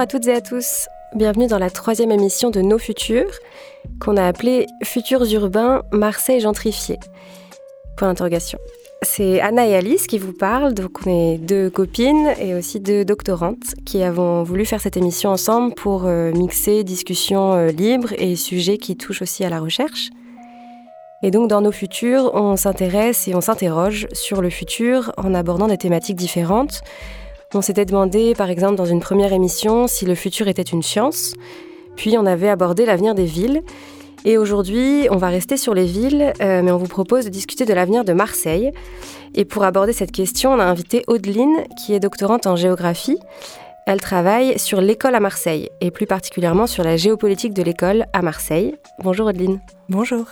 À toutes et à tous. Bienvenue dans la troisième émission de Nos Futurs, qu'on a appelée Futurs urbains Marseille gentrifié. C'est Anna et Alice qui vous parlent, donc on est deux copines et aussi deux doctorantes qui avons voulu faire cette émission ensemble pour euh, mixer discussions euh, libres et sujets qui touchent aussi à la recherche. Et donc dans nos futurs, on s'intéresse et on s'interroge sur le futur en abordant des thématiques différentes. On s'était demandé par exemple dans une première émission si le futur était une science, puis on avait abordé l'avenir des villes. Et aujourd'hui, on va rester sur les villes, euh, mais on vous propose de discuter de l'avenir de Marseille. Et pour aborder cette question, on a invité Audeline, qui est doctorante en géographie. Elle travaille sur l'école à Marseille, et plus particulièrement sur la géopolitique de l'école à Marseille. Bonjour Audeline. Bonjour.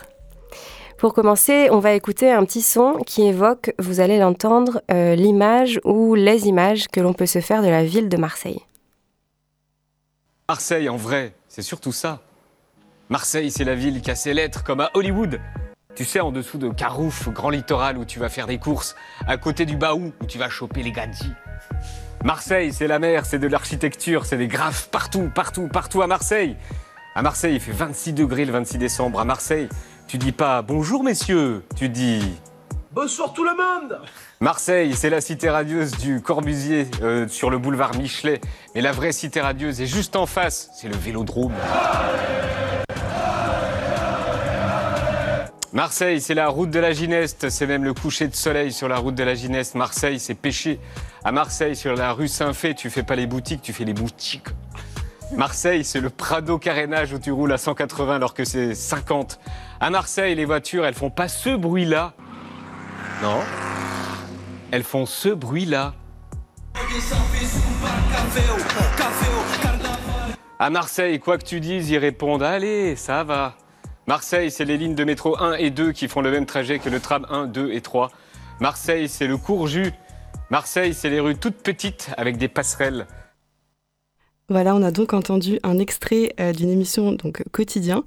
Pour commencer, on va écouter un petit son qui évoque, vous allez l'entendre, euh, l'image ou les images que l'on peut se faire de la ville de Marseille. Marseille, en vrai, c'est surtout ça. Marseille, c'est la ville qui a ses lettres, comme à Hollywood. Tu sais, en dessous de Carouf, Grand Littoral, où tu vas faire des courses, à côté du Baou, où tu vas choper les gadgets. Marseille, c'est la mer, c'est de l'architecture, c'est des graphes partout, partout, partout à Marseille. À Marseille, il fait 26 degrés le 26 décembre. À Marseille, tu dis pas bonjour messieurs, tu dis bonsoir tout le monde. Marseille, c'est la cité radieuse du Corbusier euh, sur le boulevard Michelet. Mais la vraie cité radieuse est juste en face, c'est le vélodrome. Marseille, c'est la route de la Gineste, c'est même le coucher de soleil sur la route de la Gineste. Marseille, c'est péché. À Marseille, sur la rue Saint-Fé, tu fais pas les boutiques, tu fais les boutiques. Marseille, c'est le Prado carénage où tu roules à 180 alors que c'est 50. À Marseille, les voitures, elles font pas ce bruit-là. Non. Elles font ce bruit-là. À Marseille, quoi que tu dises, ils répondent Allez, ça va. Marseille, c'est les lignes de métro 1 et 2 qui font le même trajet que le tram 1, 2 et 3. Marseille, c'est le Courjus. Marseille, c'est les rues toutes petites avec des passerelles. Voilà, on a donc entendu un extrait euh, d'une émission donc quotidien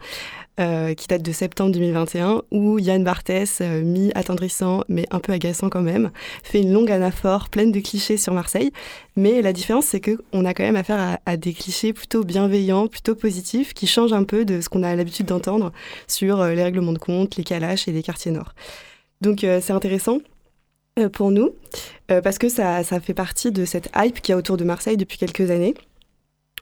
euh, qui date de septembre 2021 où Yann Barthès, euh, mi-attendrissant mais un peu agaçant quand même, fait une longue anaphore pleine de clichés sur Marseille. Mais la différence, c'est qu'on a quand même affaire à, des clichés plutôt bienveillants, plutôt positifs, qui changent un peu de ce qu'on a l'habitude d'entendre sur les règlements de compte, les calaches et les quartiers nord. Donc c'est intéressant pour nous parce que ça, ça fait partie de cette hype qui y a autour de Marseille depuis quelques années.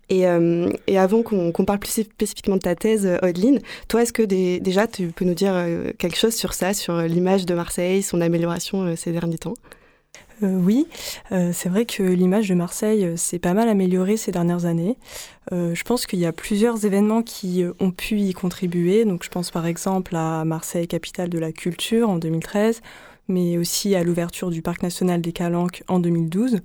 Et, euh, et, avant qu'on parle plus spécifiquement de ta thèse, euh, toi, est-ce que déjà tu peux nous dire euh, quelque chose sur ça, sur l'image de Marseille, son amélioration ces derniers temps? Oui, c'est vrai que l'image de Marseille s'est pas mal améliorée ces dernières années. Je pense qu'il y a plusieurs événements qui ont pu y contribuer. Donc, je pense par exemple à Marseille, capitale de la culture, en 2013, mais aussi à l'ouverture du parc national des Calanques en 2012.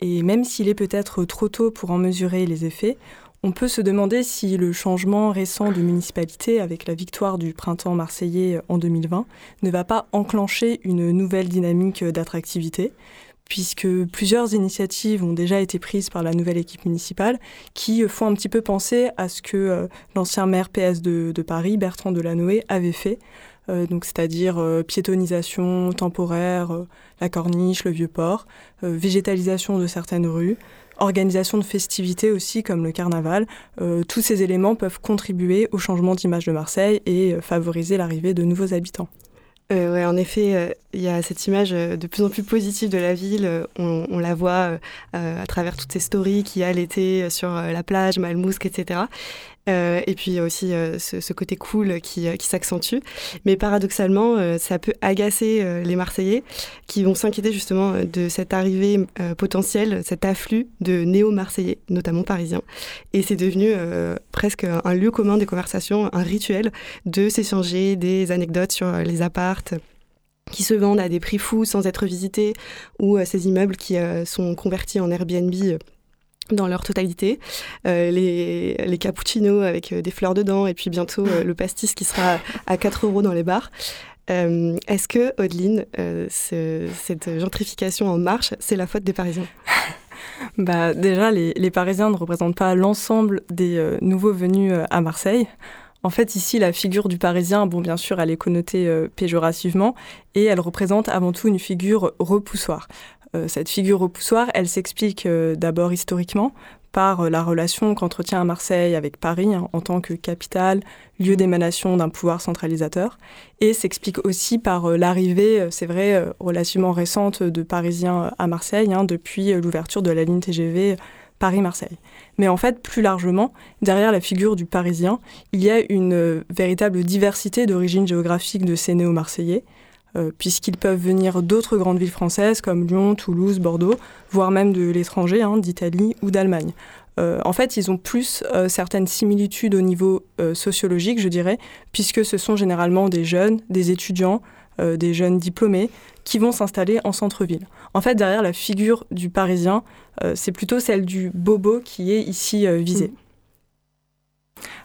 Et même s'il est peut-être trop tôt pour en mesurer les effets, on peut se demander si le changement récent de municipalité avec la victoire du printemps marseillais en 2020 ne va pas enclencher une nouvelle dynamique d'attractivité, puisque plusieurs initiatives ont déjà été prises par la nouvelle équipe municipale qui font un petit peu penser à ce que euh, l'ancien maire PS de, Paris, Bertrand Delanoë, avait fait donc c'est-à-dire euh, piétonisation temporaire, euh, la corniche, le vieux port, végétalisation de certaines rues, organisation de festivités aussi comme le carnaval. tous ces éléments peuvent contribuer au changement d'image de Marseille et favoriser l'arrivée de nouveaux habitants. Euh, ouais, en effet, il y a cette image de plus en plus positive de la ville. On, on la voit à travers toutes ces stories qu'il y a l'été sur la plage, Malmousque, etc. Euh, et puis il y a aussi euh, ce, côté cool qui, euh, s'accentue. Mais paradoxalement, ça peut agacer les Marseillais qui vont s'inquiéter justement de cette arrivée potentielle, cet afflux de néo-Marseillais, notamment parisiens. Et c'est devenu presque un lieu commun des conversations, un rituel de s'échanger des anecdotes sur les appartes qui se vendent à des prix fous sans être visités, ou ces immeubles qui sont convertis en Airbnb dans leur totalité, euh, les, les cappuccinos avec euh, des fleurs dedans et puis bientôt euh, le pastis qui sera à 4 euros dans les bars. Est-ce que, Audeline, ce, cette gentrification en marche, c'est la faute des Parisiens? Bah, Déjà, les, les, Parisiens ne représentent pas l'ensemble des nouveaux venus à Marseille. En fait, ici, la figure du Parisien, bon, bien sûr, elle est connotée péjorativement et elle représente avant tout une figure repoussoire. Euh, cette figure repoussoir, elle s'explique euh, d'abord historiquement par la relation qu'entretient Marseille avec Paris hein, en tant que capitale, lieu d'émanation d'un pouvoir centralisateur, et s'explique aussi par l'arrivée, c'est vrai, relativement récente de Parisiens à Marseille hein, depuis l'ouverture de la ligne TGV Paris-Marseille. Mais en fait, plus largement, derrière la figure du Parisien, il y a une euh, véritable diversité d'origines géographiques de ces néo-marseillais, euh, puisqu'ils peuvent venir d'autres grandes villes françaises comme Lyon, Toulouse, Bordeaux, voire même de l'étranger, hein, d'Italie ou d'Allemagne. Euh, en fait, ils ont plus certaines similitudes au niveau sociologique, je dirais, puisque ce sont généralement des jeunes, des étudiants, des jeunes diplômés qui vont s'installer en centre-ville. En fait, derrière la figure du Parisien, euh, c'est plutôt celle du bobo qui est ici euh, visée. Mm.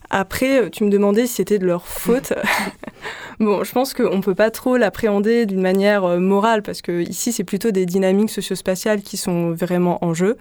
Après, euh, tu me demandais si c'était de leur faute. bon, je pense qu'on ne peut pas trop l'appréhender d'une manière morale, parce que ici, c'est plutôt des dynamiques sociospatiales qui sont vraiment en jeu.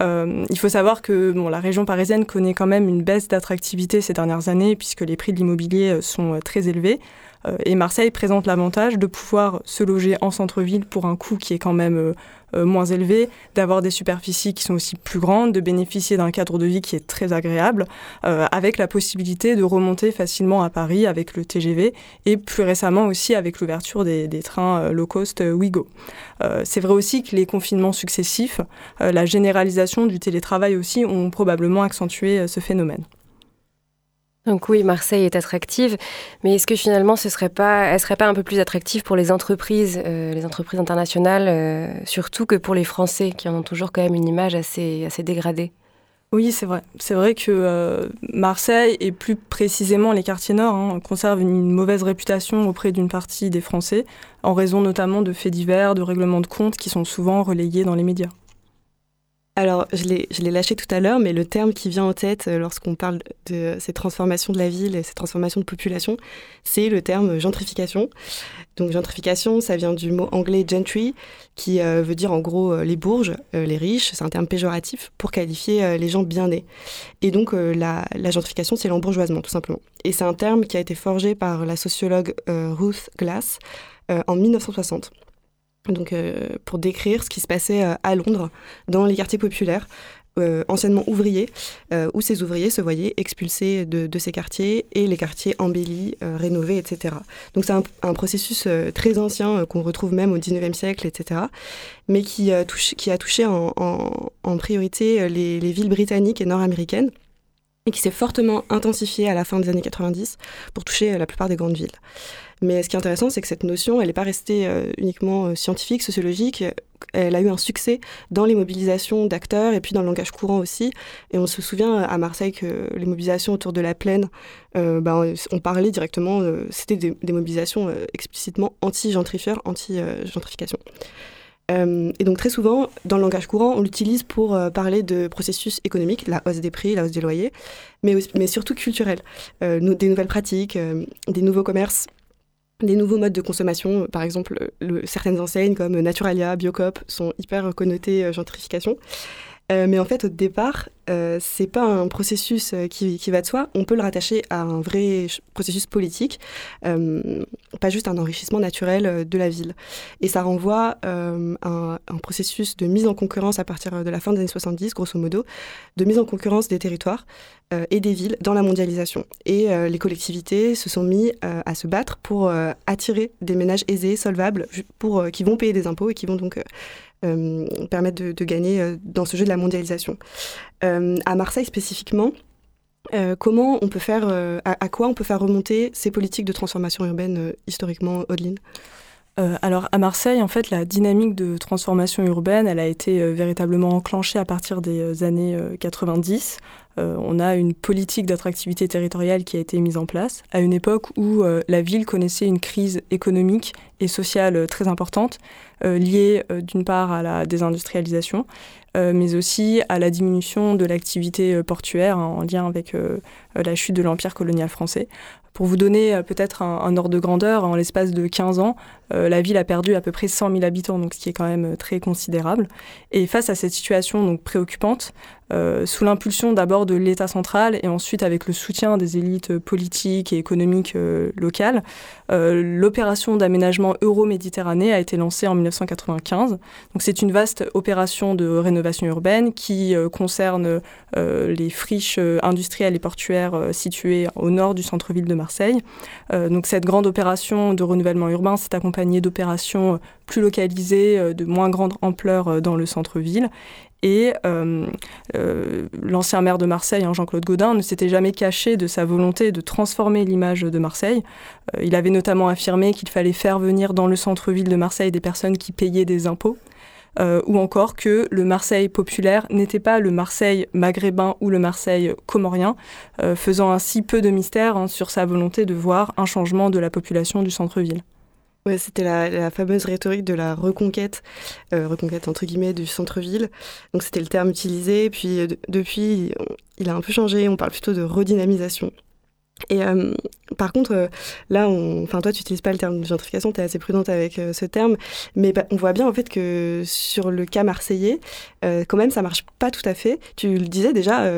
il faut savoir que bon, la région parisienne connaît quand même une baisse d'attractivité ces dernières années, puisque les prix de l'immobilier sont très élevés. Euh, et Marseille présente l'avantage de pouvoir se loger en centre-ville pour un coût qui est quand même euh, euh, moins élevé, d'avoir des superficies qui sont aussi plus grandes, de bénéficier d'un cadre de vie qui est très agréable, avec la possibilité de remonter facilement à Paris avec le TGV et plus récemment aussi avec l'ouverture des, trains low cost Ouigo. C'est vrai aussi que les confinements successifs, la généralisation du télétravail aussi ont probablement accentué ce phénomène. Donc oui, Marseille est attractive, mais est-ce que finalement ce serait pas, elle serait pas un peu plus attractive pour les entreprises, euh, les entreprises internationales, euh, surtout que pour les Français qui en ont toujours quand même une image assez, assez dégradée? Oui, c'est vrai. C'est vrai que euh, Marseille, et plus précisément les quartiers nord, hein, conservent une mauvaise réputation auprès d'une partie des Français, en raison notamment de faits divers, de règlements de comptes qui sont souvent relayés dans les médias. Je l'ai lâché tout à l'heure, mais le terme qui vient en tête euh, lorsqu'on parle de ces transformations de la ville et ces transformations de population, c'est le terme gentrification. Donc, gentrification, ça vient du mot anglais gentry, qui euh, veut dire en gros euh, les bourges, les riches. C'est un terme péjoratif pour qualifier les gens bien nés. Et donc, la, la, gentrification, c'est l'embourgeoisement, tout simplement. Et c'est un terme qui a été forgé par la sociologue Ruth Glass en 1960 donc euh, pour décrire ce qui se passait euh, à Londres dans les quartiers populaires. Euh, anciennement ouvriers, où ces ouvriers se voyaient expulsés de, ces quartiers et les quartiers embellis, rénovés, etc. Donc c'est un, processus très ancien qu'on retrouve même au 19e siècle, etc. Mais qui, touche, qui a touché en, priorité les, les, villes britanniques et nord-américaines et qui s'est fortement intensifié à la fin des années 90 pour toucher la plupart des grandes villes. Mais ce qui est intéressant, c'est que cette notion, elle n'est pas restée euh, uniquement euh, scientifique, sociologique. Elle a eu un succès dans les mobilisations d'acteurs et puis dans le langage courant aussi. Et on se souvient à Marseille que les mobilisations autour de la plaine, euh, ben, on parlait directement, c'était des, mobilisations explicitement anti-gentrifieurs, anti-gentrification. et donc très souvent, dans le langage courant, on l'utilise pour parler de processus économiques, la hausse des prix, la hausse des loyers, mais, mais surtout culturels, des nouvelles pratiques, des nouveaux commerces des nouveaux modes de consommation. Par exemple, certaines enseignes comme Naturalia, Biocop sont hyper connotées euh, gentrification. Euh, mais en fait, au départ, euh, c'est pas un processus euh, qui, va de soi. On peut le rattacher à un vrai processus politique, euh, pas juste un enrichissement naturel de la ville. Et ça renvoie à un, processus de mise en concurrence à partir de la fin des années 70, grosso modo, de mise en concurrence des territoires et des villes dans la mondialisation. Et les collectivités se sont mis à se battre pour attirer des ménages aisés, solvables, pour, qui vont payer des impôts et qui vont donc permettre de, gagner dans ce jeu de la mondialisation. Euh, à Marseille spécifiquement, euh, comment on peut faire, euh, à, quoi on peut faire remonter ces politiques de transformation urbaine historiquement, Audeline alors à Marseille, en fait, la dynamique de transformation urbaine, elle a été véritablement enclenchée à partir des années 90. on a une politique d'attractivité territoriale qui a été mise en place à une époque où la ville connaissait une crise économique et sociale très importante, liée d'une part à la désindustrialisation, euh, mais aussi à la diminution de l'activité euh, portuaire hein, en lien avec euh, la chute de l'empire colonial français. Pour vous donner peut-être un, ordre de grandeur, en l'espace de 15 ans, la ville a perdu à peu près 100 000 habitants, donc ce qui est quand même très considérable. Et face à cette situation donc préoccupante, euh, sous l'impulsion d'abord de l'État central et ensuite avec le soutien des élites politiques et économiques euh, locales, euh, l'opération d'aménagement euro-méditerranée a été lancée en 1995. Donc c'est une vaste opération de rénovation urbaine qui concerne les friches industrielles et portuaires situées au nord du centre-ville de Marseille. donc cette grande opération de renouvellement urbain s'est accompagnée d'opérations plus localisées, de moins grande ampleur dans le centre-ville. Et euh, euh, l'ancien maire de Marseille, hein, Jean-Claude Gaudin, ne s'était jamais caché de sa volonté de transformer l'image de Marseille. Euh, il avait notamment affirmé qu'il fallait faire venir dans le centre-ville de Marseille des personnes qui payaient des impôts. ou encore que le Marseille populaire n'était pas le Marseille maghrébin ou le Marseille comorien, faisant ainsi peu de mystère hein, sur sa volonté de voir un changement de la population du centre-ville. Ouais, c'était la, fameuse rhétorique de la reconquête, euh, reconquête entre guillemets du centre-ville. Donc c'était le terme utilisé. Puis euh, depuis, il a un peu changé. On parle plutôt de redynamisation. Et euh, par contre, là, enfin toi, tu n'utilises pas le terme de gentrification, tu es assez prudente avec ce terme, mais bah, on voit bien en fait que sur le cas marseillais, quand même, ça marche pas tout à fait. Tu le disais déjà,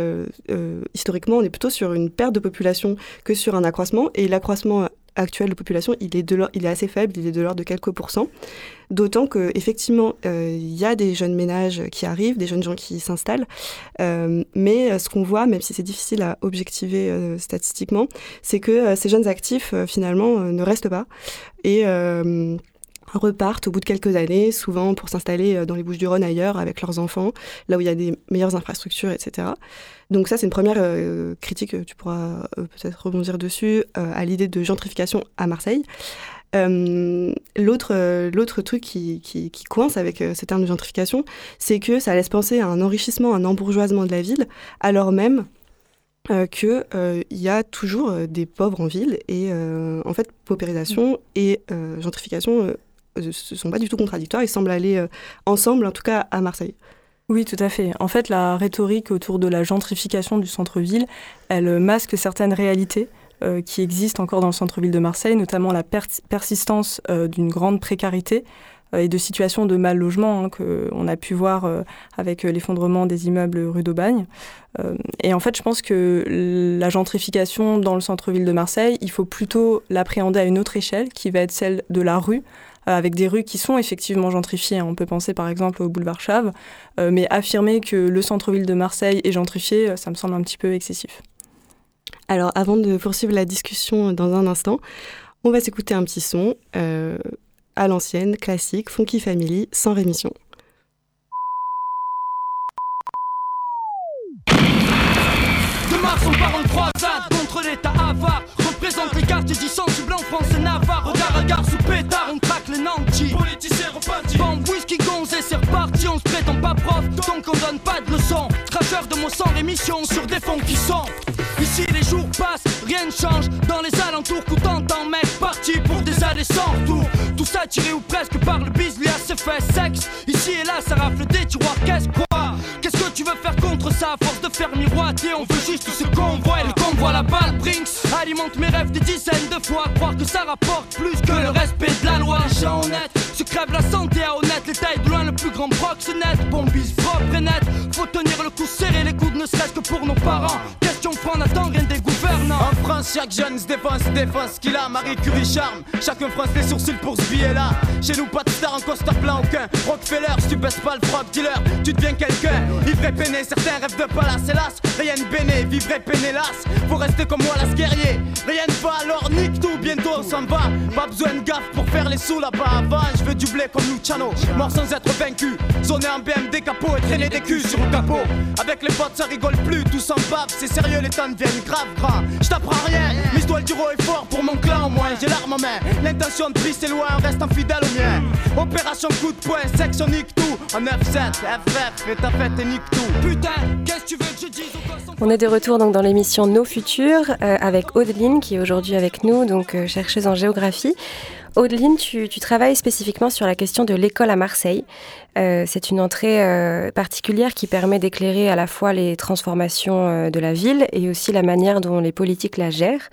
historiquement, on est plutôt sur une perte de population que sur un accroissement, et l'accroissement actuel de population, il est, de il est assez faible, il est de l'ordre de quelques pourcents. D'autant qu'effectivement, euh, il y a des jeunes ménages qui arrivent, des jeunes gens qui s'installent. Euh, mais euh, ce qu'on voit, même si c'est difficile à objectiver statistiquement, c'est que ces jeunes actifs, finalement, ne restent pas. Et repartent au bout de quelques années, souvent pour s'installer dans les Bouches-du-Rhône ailleurs avec leurs enfants, là où il y a des meilleures infrastructures, etc. Donc ça, c'est une première euh, critique, tu pourras euh, peut-être rebondir dessus, euh, à l'idée de gentrification à Marseille. l'autre, truc qui, coince avec ce terme de gentrification, c'est que ça laisse penser à un enrichissement, un embourgeoisement de la ville, alors même qu'il y a toujours des pauvres en ville et en fait paupérisation et gentrification ne sont pas du tout contradictoires, ils semblent aller ensemble, en tout cas à Marseille. Oui, tout à fait. En fait, la rhétorique autour de la gentrification du centre-ville, elle masque certaines réalités euh, qui existent encore dans le centre-ville de Marseille, notamment la persistance euh, d'une grande précarité euh, et de situations de mal logement hein, qu'on a pu voir avec l'effondrement des immeubles rue d'Aubagne. et en fait, je pense que la gentrification dans le centre-ville de Marseille, il faut plutôt l'appréhender à une autre échelle, qui va être celle de la rue, euh, avec des rues qui sont effectivement gentrifiées. On peut penser par exemple au boulevard Chave, euh, mais affirmer que le centre-ville de Marseille est gentrifié, euh, ça me semble un petit peu excessif. Alors avant de poursuivre la discussion dans un instant, on va s'écouter un petit son à l'ancienne, classique, Funky Family, sans rémission. Pétard, on craque les nantis. Politiciens repartis. Bande whisky gonzé, c'est reparti. On se prétend pas prof, donc on donne pas de leçons. De mots sans rémission sur des fonds qui sont. Ici les jours passent, rien ne change. Dans les alentours, coûtant en mec parti pour des années sans retour. Tout ça tiré ou presque par le bis, lui a ses fait sexe. Ici et là, ça rafle des tiroirs, qu'est-ce quoi? Qu'est-ce que tu veux faire contre ça? À force de faire miroiter On veut juste ce qu'on voit. Et le convoi la balle Brinks alimente mes rêves des dizaines de fois. Croire que ça rapporte plus que le respect de la loi. Les gens honnêtes se crèvent la santé à honnête. Les tailles de loin le plus grand proxénète. Bombise propre et net. Faut tenir le coup serré les coudes ne serait-ce que pour nos parents. Question franc n'attend rien des En France chaque jeune se défense, défense qu'il a. Marie Curie charme Chacun fronce les sourcils pour ce billet là Chez nous pas de star en costard plein aucun Rockefeller si tu baisses pas le frog dealer Tu deviens quelqu'un. Ivre peiné certains rêvent de palace hélas. Rien de béné, vivre et hélas Faut rester comme moi las guerrier Rien ne va alors nique tout bientôt on s'en va. Pas besoin de gaffe pour faire les sous là-bas. Avant Je veux du blé comme Luciano. Mort sans être vaincu. Zoner en BMD capot et traîner des culs sur le capot. Avec les potes ça rigole plus, tout s'en bave. C'est sérieux les temps deviennent grave gras Je t'apprends rien, mais je dois le haut et fort pour mon clan au moins. J'ai l'arme en main, l'intention de prix c'est loin, reste fidèle au mien. Opération coup de poing, section nique tout. En 9-7, FF, et ta fête et nique tout. Putain, qu'est-ce que tu veux que je dise On est de retour donc dans l'émission Nos Futurs euh, avec Audeline qui est aujourd'hui avec nous, donc euh, chercheuse en géographie. Audeline, tu, travailles spécifiquement sur la question de l'école à Marseille. Euh, c'est une entrée euh, particulière qui permet d'éclairer à la fois les transformations euh, de la ville et aussi la manière dont les politiques la gèrent.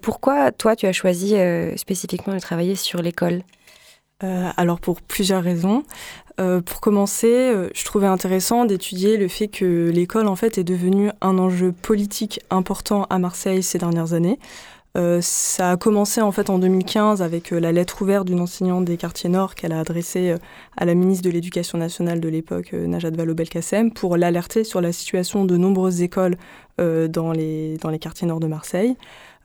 pourquoi, toi, tu as choisi spécifiquement de travailler sur l'école? Alors pour plusieurs raisons. pour commencer, je trouvais intéressant d'étudier le fait que l'école en fait est devenue un enjeu politique important à Marseille ces dernières années. Euh, ça a commencé en fait en 2015 avec euh, la lettre ouverte d'une enseignante des quartiers nord qu'elle a adressée euh, à la ministre de l'Éducation nationale de l'époque, Najat Vallaud-Belkacem, pour l'alerter sur la situation de nombreuses écoles dans, les, dans les quartiers nord de Marseille.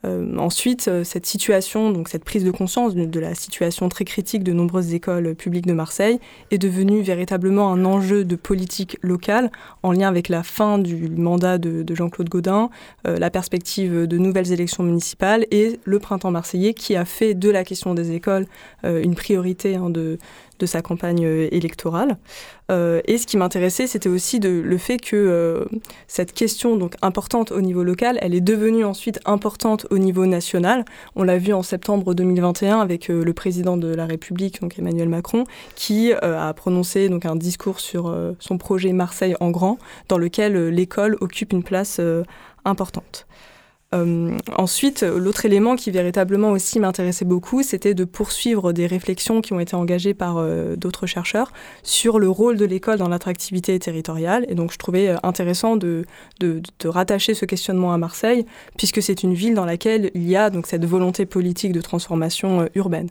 Euh, ensuite, euh, cette situation, donc cette prise de conscience de, la situation très critique de nombreuses écoles publiques de Marseille est devenue véritablement un enjeu de politique locale en lien avec la fin du mandat de, Jean-Claude Gaudin, euh, la perspective de nouvelles élections municipales et le printemps marseillais qui a fait de la question des écoles une priorité hein, de, de sa campagne euh, électorale. Euh, et ce qui m'intéressait, c'était aussi le fait que euh, cette question, donc importante au niveau local, elle est devenue ensuite importante au niveau national. On l'a vu en septembre 2021 avec le président de la République, donc Emmanuel Macron, qui a prononcé donc un discours sur son projet Marseille en grand, dans lequel l'école occupe une place importante. Euh, ensuite, l'autre élément qui véritablement aussi m'intéressait beaucoup, c'était de poursuivre des réflexions qui ont été engagées par euh, d'autres chercheurs sur le rôle de l'école dans l'attractivité territoriale. Et donc, je trouvais euh, intéressant de, de, rattacher ce questionnement à Marseille, puisque c'est une ville dans laquelle il y a donc cette volonté politique de transformation urbaine.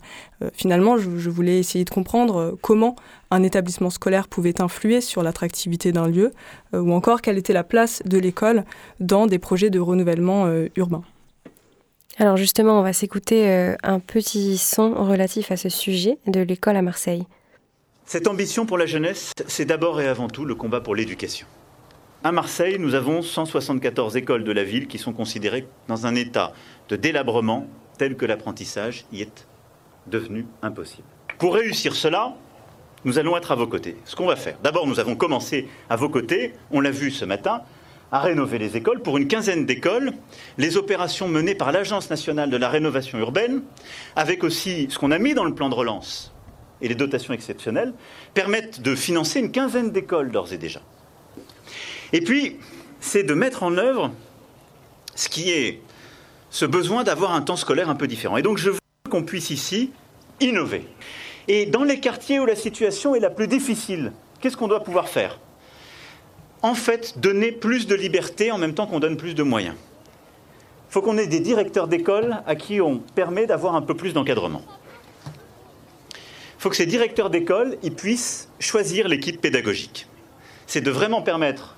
finalement, je, je, voulais essayer de comprendre comment un établissement scolaire pouvait influer sur l'attractivité d'un lieu, ou encore quelle était la place de l'école dans des projets de renouvellement urbain. Alors justement, on va s'écouter euh, un petit son relatif à ce sujet de l'école à Marseille. Cette ambition pour la jeunesse, c'est d'abord et avant tout le combat pour l'éducation. À Marseille, nous avons 174 écoles de la ville qui sont considérées dans un état de délabrement tel que l'apprentissage y est devenu impossible. Pour réussir cela, nous allons être à vos côtés. Ce qu'on va faire, d'abord, nous avons commencé à vos côtés, on l'a vu ce matin, à rénover les écoles. Pour une quinzaine d'écoles, les opérations menées par l'Agence nationale de la rénovation urbaine, avec aussi ce qu'on a mis dans le plan de relance et les dotations exceptionnelles, permettent de financer une quinzaine d'écoles d'ores et déjà. Et puis, c'est de mettre en œuvre ce qui est ce besoin d'avoir un temps scolaire un peu différent. Et donc, je veux qu'on puisse ici innover. Et dans les quartiers où la situation est la plus difficile, qu'est-ce qu'on doit pouvoir faire? En fait, donner plus de liberté en même temps qu'on donne plus de moyens. Il faut qu'on ait des directeurs d'école à qui on permet d'avoir un peu plus d'encadrement. Il faut que ces directeurs d'école puissent choisir l'équipe pédagogique. C'est de vraiment permettre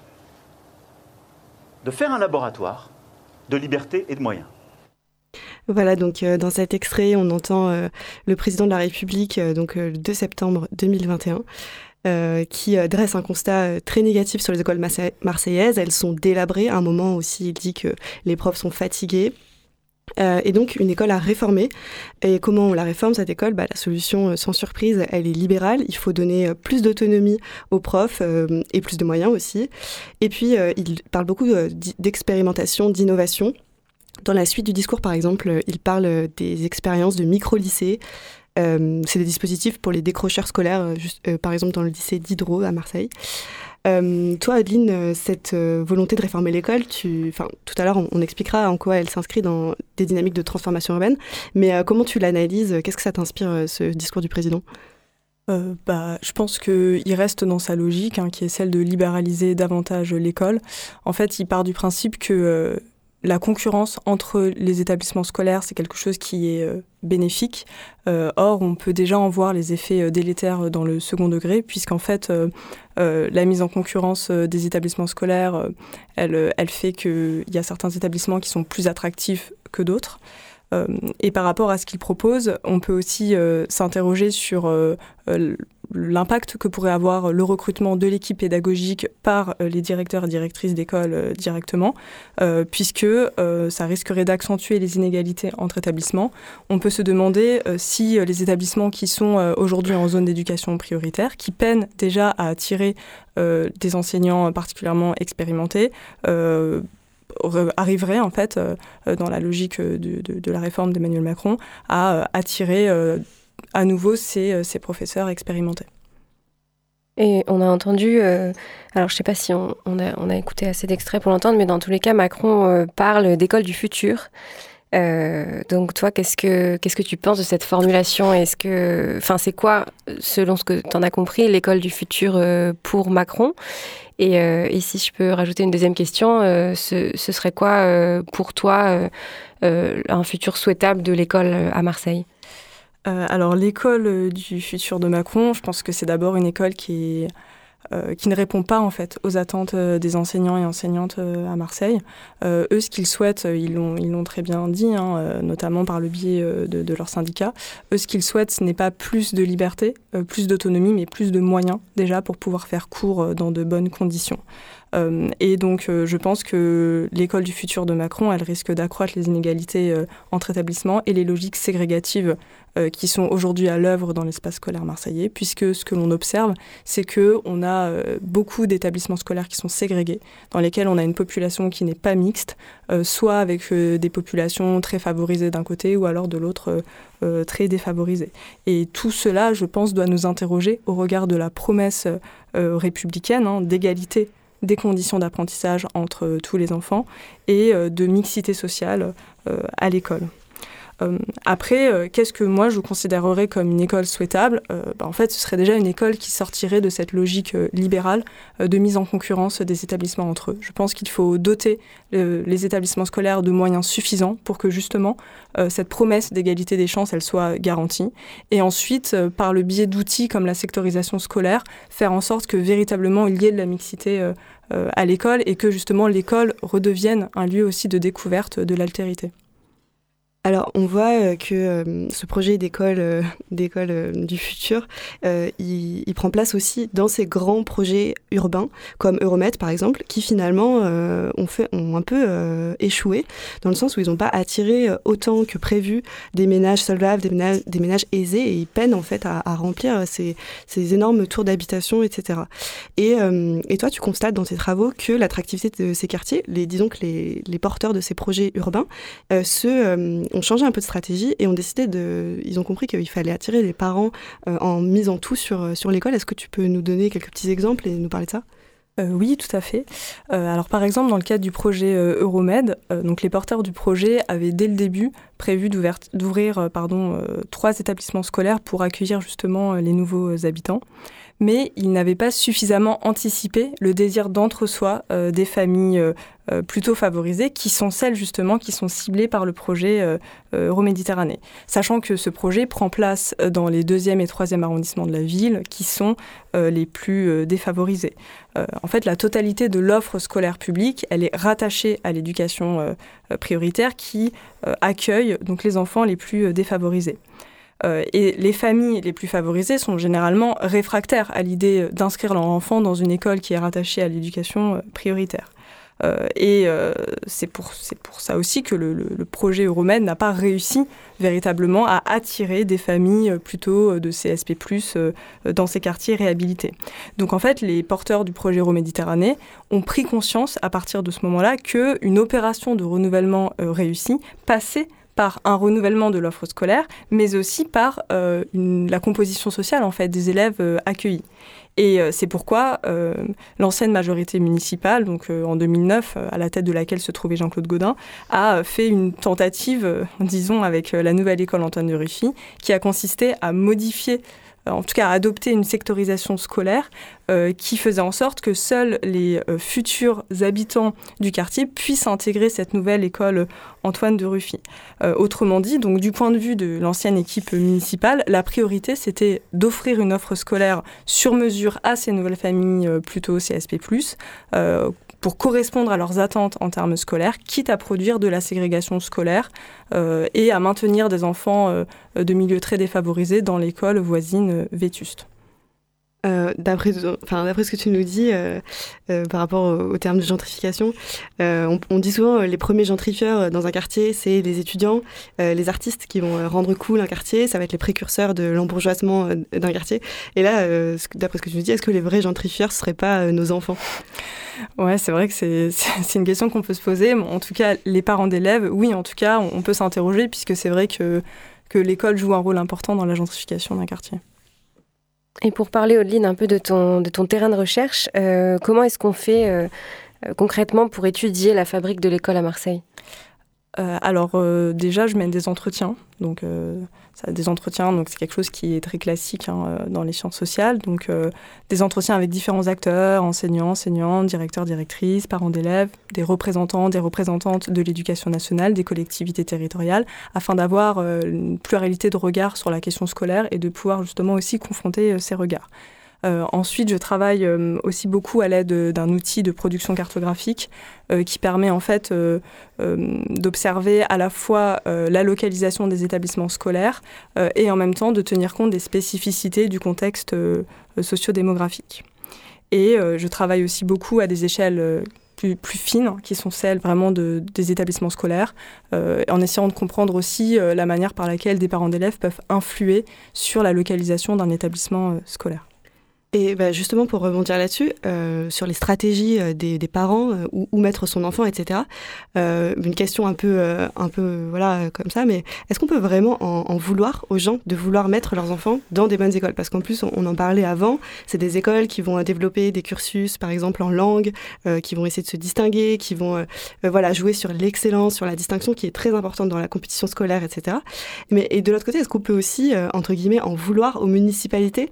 de faire un laboratoire de liberté et de moyens. Voilà, donc euh, dans cet extrait, on entend euh, le président de la République, euh, donc le 2 septembre 2021. Qui dresse un constat très négatif sur les écoles marseillaises. Elles sont délabrées. À un moment aussi, il dit que les profs sont fatigués. et donc une école à réformer. Et comment on la réforme cette école? Bah, La solution, sans surprise, elle est libérale. Il faut donner plus d'autonomie aux profs et plus de moyens aussi. Et puis il parle beaucoup d'expérimentation, d'innovation. Dans la suite du discours, par exemple, il parle des expériences de micro-lycées. Euh, c'est des dispositifs pour les décrocheurs scolaires, euh, euh, par exemple dans le lycée d'Hydro à Marseille. toi, Adeline, cette volonté de réformer l'école, tu, tout à l'heure, on, expliquera en quoi elle s'inscrit dans des dynamiques de transformation urbaine, mais comment tu l'analyses? Qu'est-ce que ça t'inspire, ce discours du président? Bah, je pense qu'il reste dans sa logique, hein, qui est celle de libéraliser davantage l'école. En fait, il part du principe que la concurrence entre les établissements scolaires, c'est quelque chose qui est euh, bénéfique. Euh, or, on peut déjà en voir les effets euh, délétères dans le second degré, puisqu'en fait, la mise en concurrence des établissements scolaires, elle, elle fait qu'il y a certains établissements qui sont plus attractifs que d'autres. et par rapport à ce qu'ils proposent, on peut aussi s'interroger sur l'impact que pourrait avoir le recrutement de l'équipe pédagogique par euh, les directeurs et directrices d'école euh, directement, euh, puisque ça risquerait d'accentuer les inégalités entre établissements. On peut se demander si les établissements qui sont aujourd'hui en zone d'éducation prioritaire, qui peinent déjà à attirer des enseignants particulièrement expérimentés, arriverait en fait, dans la logique de, la réforme d'Emmanuel Macron, à attirer à nouveau ces, ces professeurs expérimentés. Et on a entendu, alors je ne sais pas si on, a, écouté assez d'extraits pour l'entendre, mais dans tous les cas, Macron parle d'école du futur. Euh, donc toi, qu'est-ce que que tu penses de cette formulation? Est-ce que, c'est quoi, selon ce que tu en as compris, l'école du futur euh, pour Macron? Euh, et, si je peux rajouter une deuxième question, ce, serait quoi pour toi un futur souhaitable de l'école à Marseille? Alors l'école du futur de Macron, je pense que c'est d'abord une école qui euh, ne répond pas en fait aux attentes euh, des enseignants et enseignantes euh, à Marseille. eux, ce qu'ils souhaitent, ils l'ont, ils l'ont très bien dit, hein, notamment par le biais de, de, leur syndicat. Eux, ce qu'ils souhaitent, ce n'est pas plus de liberté, plus d'autonomie, mais plus de moyens déjà pour pouvoir faire cours dans de bonnes conditions. Euh, et donc, euh, je pense que l'école du futur de Macron, elle risque d'accroître les inégalités euh, entre établissements et les logiques ségrégatives qui sont aujourd'hui à l'œuvre dans l'espace scolaire marseillais, puisque ce que l'on observe, c'est que on a beaucoup d'établissements scolaires qui sont ségrégés, dans lesquels on a une population qui n'est pas mixte, soit avec des populations très favorisées d'un côté, ou alors de l'autre très défavorisées. Et tout cela, je pense, doit nous interroger au regard de la promesse républicaine hein, d'égalité des conditions d'apprentissage entre tous les enfants et euh, de mixité sociale euh, à l'école. Euh, après, euh, qu'est-ce que moi je considérerais comme une école souhaitable? Euh, bah, En fait, ce serait déjà une école qui sortirait de cette logique libérale de mise en concurrence des établissements entre eux. Je pense qu'il faut doter les établissements scolaires de moyens suffisants pour que justement cette promesse d'égalité des chances, elle soit garantie. Et ensuite, par le biais d'outils comme la sectorisation scolaire, faire en sorte que véritablement il y ait de la mixité à l'école et que justement l'école redevienne un lieu aussi de découverte de l'altérité. Alors, on voit euh, que euh, ce projet d'école euh, d'école du futur, il, prend place aussi dans ces grands projets urbains, comme Euromed par exemple, qui finalement ont, fait, ont un peu échoué, dans le sens où ils n'ont pas attiré autant que prévu des ménages solvables, des ménages, aisés, et ils peinent en fait à, remplir ces, énormes tours d'habitation, etc. Et, toi, tu constates dans tes travaux que l'attractivité de ces quartiers, disons que les, les porteurs de ces projets urbains, se ont changé un peu de stratégie et ont décidé de. Ils ont compris qu'il fallait attirer les parents euh, en misant tout sur, euh, sur l'école. Est-ce que tu peux nous donner quelques petits exemples et nous parler de ça? Euh, oui, tout à fait. alors par exemple, dans le cadre du projet Euromed, les porteurs du projet avaient dès le début prévu d'ouvrir pardon trois établissements scolaires pour accueillir justement les nouveaux habitants mais ils n'avaient pas suffisamment anticipé le désir d'entre-soi euh, des familles euh, euh, plutôt favorisées, qui sont celles justement qui sont ciblées par le projet Euroméditerranée. Sachant que ce projet prend place dans les deuxième et troisième arrondissements de la ville, qui sont les plus défavorisés. en fait, la totalité de l'offre scolaire publique, elle est rattachée à l'éducation prioritaire qui accueille donc les enfants les plus défavorisés. Euh, et les familles les plus favorisées sont généralement réfractaires à l'idée d'inscrire leur enfant dans une école qui est rattachée à l'éducation euh, prioritaire. Euh, et c'est pour, pour ça aussi que le, projet Euromed n'a pas réussi véritablement à attirer des familles plutôt de CSP, dans ces quartiers réhabilités. Donc en fait, les porteurs du projet Euroméditerranée ont pris conscience à partir de ce moment-là qu'une opération de renouvellement réussie passait par un renouvellement de l'offre scolaire, mais aussi par euh, la composition sociale en fait des élèves euh, accueillis. Et euh, c'est pourquoi l'ancienne majorité municipale, donc en 2009, à la tête de laquelle se trouvait Jean-Claude Godin, a fait une tentative, disons, avec la nouvelle école Antoine de Ruffy, qui a consisté à modifier euh, en tout cas adopter une sectorisation scolaire euh, qui faisait en sorte que seuls les euh, futurs habitants du quartier puissent intégrer cette nouvelle école Antoine de Ruffy. autrement dit, donc du point de vue de l'ancienne équipe municipale, la priorité c'était d'offrir une offre scolaire sur mesure à ces nouvelles familles plutôt CSP+, pour correspondre à leurs attentes en termes scolaires, quitte à produire de la ségrégation scolaire euh, et à maintenir des enfants euh, de milieux très défavorisés dans l'école voisine euh, vétuste. Euh, d'après, ce que tu nous dis euh, euh, par rapport au, terme de gentrification, on, on, dit souvent les premiers gentrifieurs dans un quartier, c'est les étudiants, les artistes qui vont rendre cool un quartier, ça va être les précurseurs de l'embourgeoisement d'un quartier. Et là, d'après ce que tu nous dis, est-ce que les vrais gentrifieurs ne seraient pas nos enfants? Ouais, c'est vrai que c'est, une question qu'on peut se poser. En tout cas, les parents d'élèves, oui, en tout cas, on, peut s'interroger puisque c'est vrai que, que l'école joue un rôle important dans la gentrification d'un quartier. Et pour parler, Audeline, un peu de ton, de ton terrain de recherche, euh, comment est-ce qu'on fait euh, euh, concrètement pour étudier la fabrique de l'école à Marseille? Alors déjà, je mène des entretiens. Donc ça, des entretiens, donc c'est quelque chose qui est très classique hein, euh, dans les sciences sociales. Donc euh, des entretiens avec différents acteurs, enseignants, enseignantes, directeurs, directrices, parents d'élèves, des représentants, des représentantes de l'éducation nationale, des collectivités territoriales, afin d'avoir euh, une pluralité de regards sur la question scolaire et de pouvoir justement aussi confronter ces regards. Euh, ensuite, je travaille euh, aussi beaucoup à l'aide d'un outil de production cartographique euh, qui permet en fait d'observer à la fois la localisation des établissements scolaires et en même temps de tenir compte des spécificités du contexte sociodémographique. Et je travaille aussi beaucoup à des échelles plus, fines, qui sont celles vraiment de, des établissements scolaires, en essayant de comprendre aussi la manière par laquelle des parents d'élèves peuvent influer sur la localisation d'un établissement scolaire. Et bah, justement, pour rebondir là-dessus, euh, sur les stratégies euh, des, des, parents, euh, où, mettre son enfant, etc., euh, une question un peu, euh, un peu voilà, comme ça, mais est-ce qu'on peut vraiment en, en, vouloir aux gens de vouloir mettre leurs enfants dans des bonnes écoles? Parce qu'en plus, on, en parlait avant, c'est des écoles qui vont développer des cursus, par exemple en langue, qui vont essayer de se distinguer, qui vont voilà, jouer sur l'excellence, sur la distinction qui est très importante dans la compétition scolaire, etc. Mais, et de l'autre côté, est-ce qu'on peut aussi, entre guillemets, en vouloir aux municipalités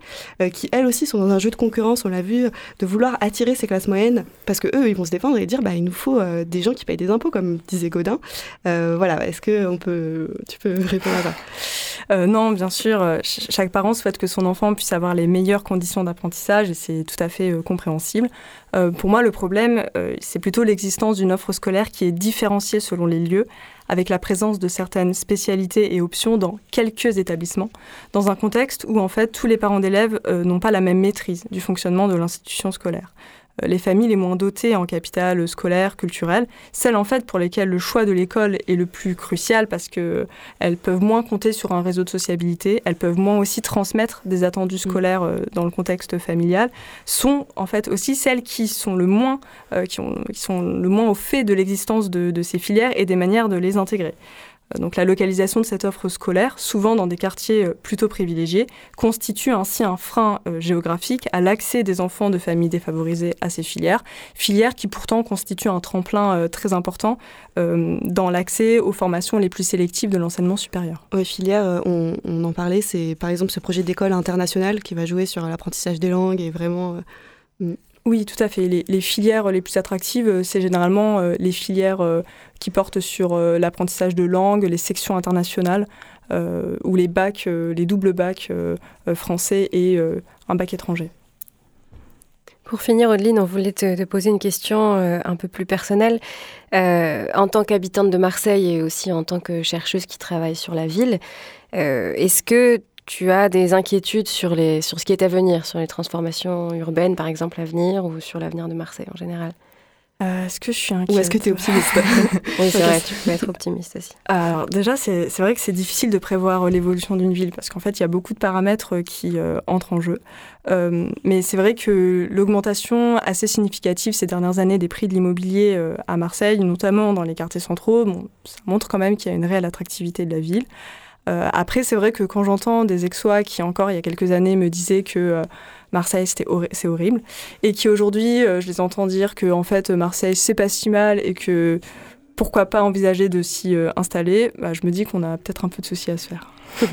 qui, elles aussi, sont dans un jeu de concurrence, on l'a vu, de vouloir attirer ces classes moyennes, parce que eux, ils vont se défendre et dire, bah, il nous faut euh, des gens qui payent des impôts, comme disait Godin. Euh, voilà, est-ce que on peut, tu peux répondre à ça? Euh, Non, bien sûr. Chaque parent souhaite que son enfant puisse avoir les meilleures conditions d'apprentissage, et c'est tout à fait compréhensible. pour moi, le problème, c'est plutôt l'existence d'une offre scolaire qui est différenciée selon les lieux avec la présence de certaines spécialités et options dans quelques établissements, dans un contexte où en fait tous les parents d'élèves euh, n'ont pas la même maîtrise du fonctionnement de l'institution scolaire. Les familles les moins dotées en capital scolaire, culturel, celles en fait pour lesquelles le choix de l'école est le plus crucial parce que elles peuvent moins compter sur un réseau de sociabilité, elles peuvent moins aussi transmettre des attendus mm. scolaires euh, dans le contexte familial, sont en fait aussi celles qui sont le moins, euh, qui, ont, qui, sont le moins au fait de l'existence de, de ces filières et des manières de les intégrer. Euh, donc la localisation de cette offre scolaire, souvent dans des quartiers euh, plutôt privilégiés, constitue ainsi un frein euh, géographique à l'accès des enfants de familles défavorisées à ces filières, filières qui pourtant constituent un tremplin très important dans l'accès aux formations les plus sélectives de l'enseignement supérieur. Oui, filières, on, on, en parlait, c'est par exemple ce projet d'école internationale qui va jouer sur l'apprentissage des langues et vraiment oui, tout à fait. Les, filières les plus attractives, euh, c'est généralement euh, les filières euh, qui portent sur l'apprentissage de langue, les sections internationales, ou les bacs, les doubles bacs français et un bac étranger. Pour finir, Audeline, on voulait te, poser une question un peu plus personnelle. en tant qu'habitante de Marseille et aussi en tant que chercheuse qui travaille sur la ville, est-ce que tu as des inquiétudes sur, les, sur ce qui est à venir, sur les transformations urbaines, par exemple, à venir, ou sur l'avenir de Marseille en général? Euh, est-ce que je suis inquiète Ou est-ce que tu es optimiste? Oui, c'est vrai, tu peux être optimiste aussi. Alors déjà, c'est vrai que c'est difficile de prévoir euh, l'évolution d'une ville parce qu'en fait, il y a beaucoup de paramètres euh, qui entrent en jeu. mais c'est vrai que l'augmentation assez significative ces dernières années des prix de l'immobilier à Marseille, notamment dans les quartiers centraux, bon, ça montre quand même qu'il y a une réelle attractivité de la ville. Euh, après, c'est vrai que quand j'entends des ex-sois qui, encore il y a quelques années, me disaient que euh, Marseille, c'est horrible, et qui aujourd'hui, euh, je les entends dire que en fait, Marseille, c'est pas si mal et que pourquoi pas envisager de s'y installer, bah, je me dis qu'on a peut-être un peu de soucis à se faire.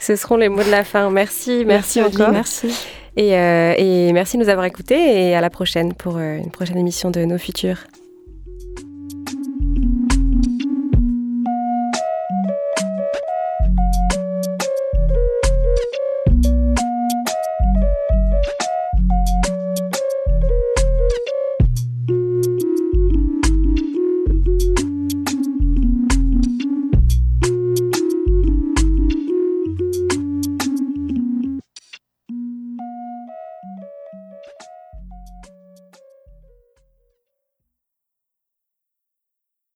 Ce seront les mots de la fin. Merci, merci, encore. Merci. Et, et, merci de nous avoir écoutés et à la prochaine pour une prochaine émission de Nos Futurs.